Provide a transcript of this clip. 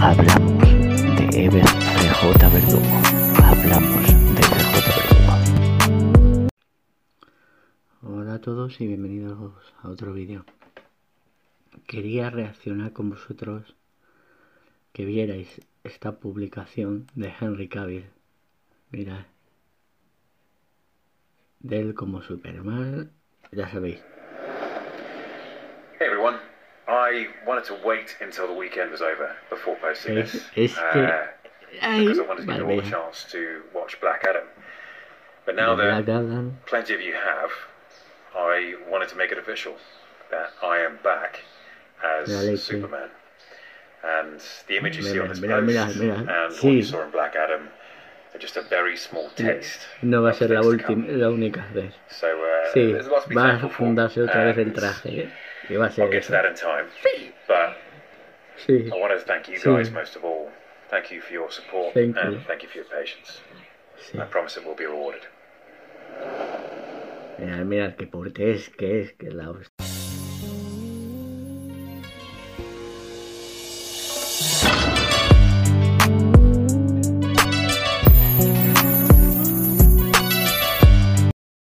Hablamos de Ever CJ Verdugo. Hablamos de CJ Verdugo. Hola a todos y bienvenidos a otro vídeo. Quería reaccionar con vosotros que vierais esta publicación de Henry Cavill. Mirad. De él como Superman, ya sabéis. Hey everyone, I wanted to wait until the weekend was over before posting Es, this. es uh, because I wanted to give you all vale. a chance to watch Black Adam. But now Black that Adam. plenty of you have, I wanted to make it official that I am back as Superman. And the image you see on Mira, this post mira, mira. and Sí. what you saw in Black Adam are just a very small taste. No va a of ser la, to última, come. la única vez. So uh, Sí, there's lots to be va a thankful fundarse otra vez el traje. ¿eh? Y va a I'll ser get to eso. that in time. But Sí. I want to thank you Sí. guys most of all. Thank you for your support Thank and you. thank you for your patience. sí. I promise it will be rewarded. Mirad, mirad qué fuerte es, que es, que es la hostia.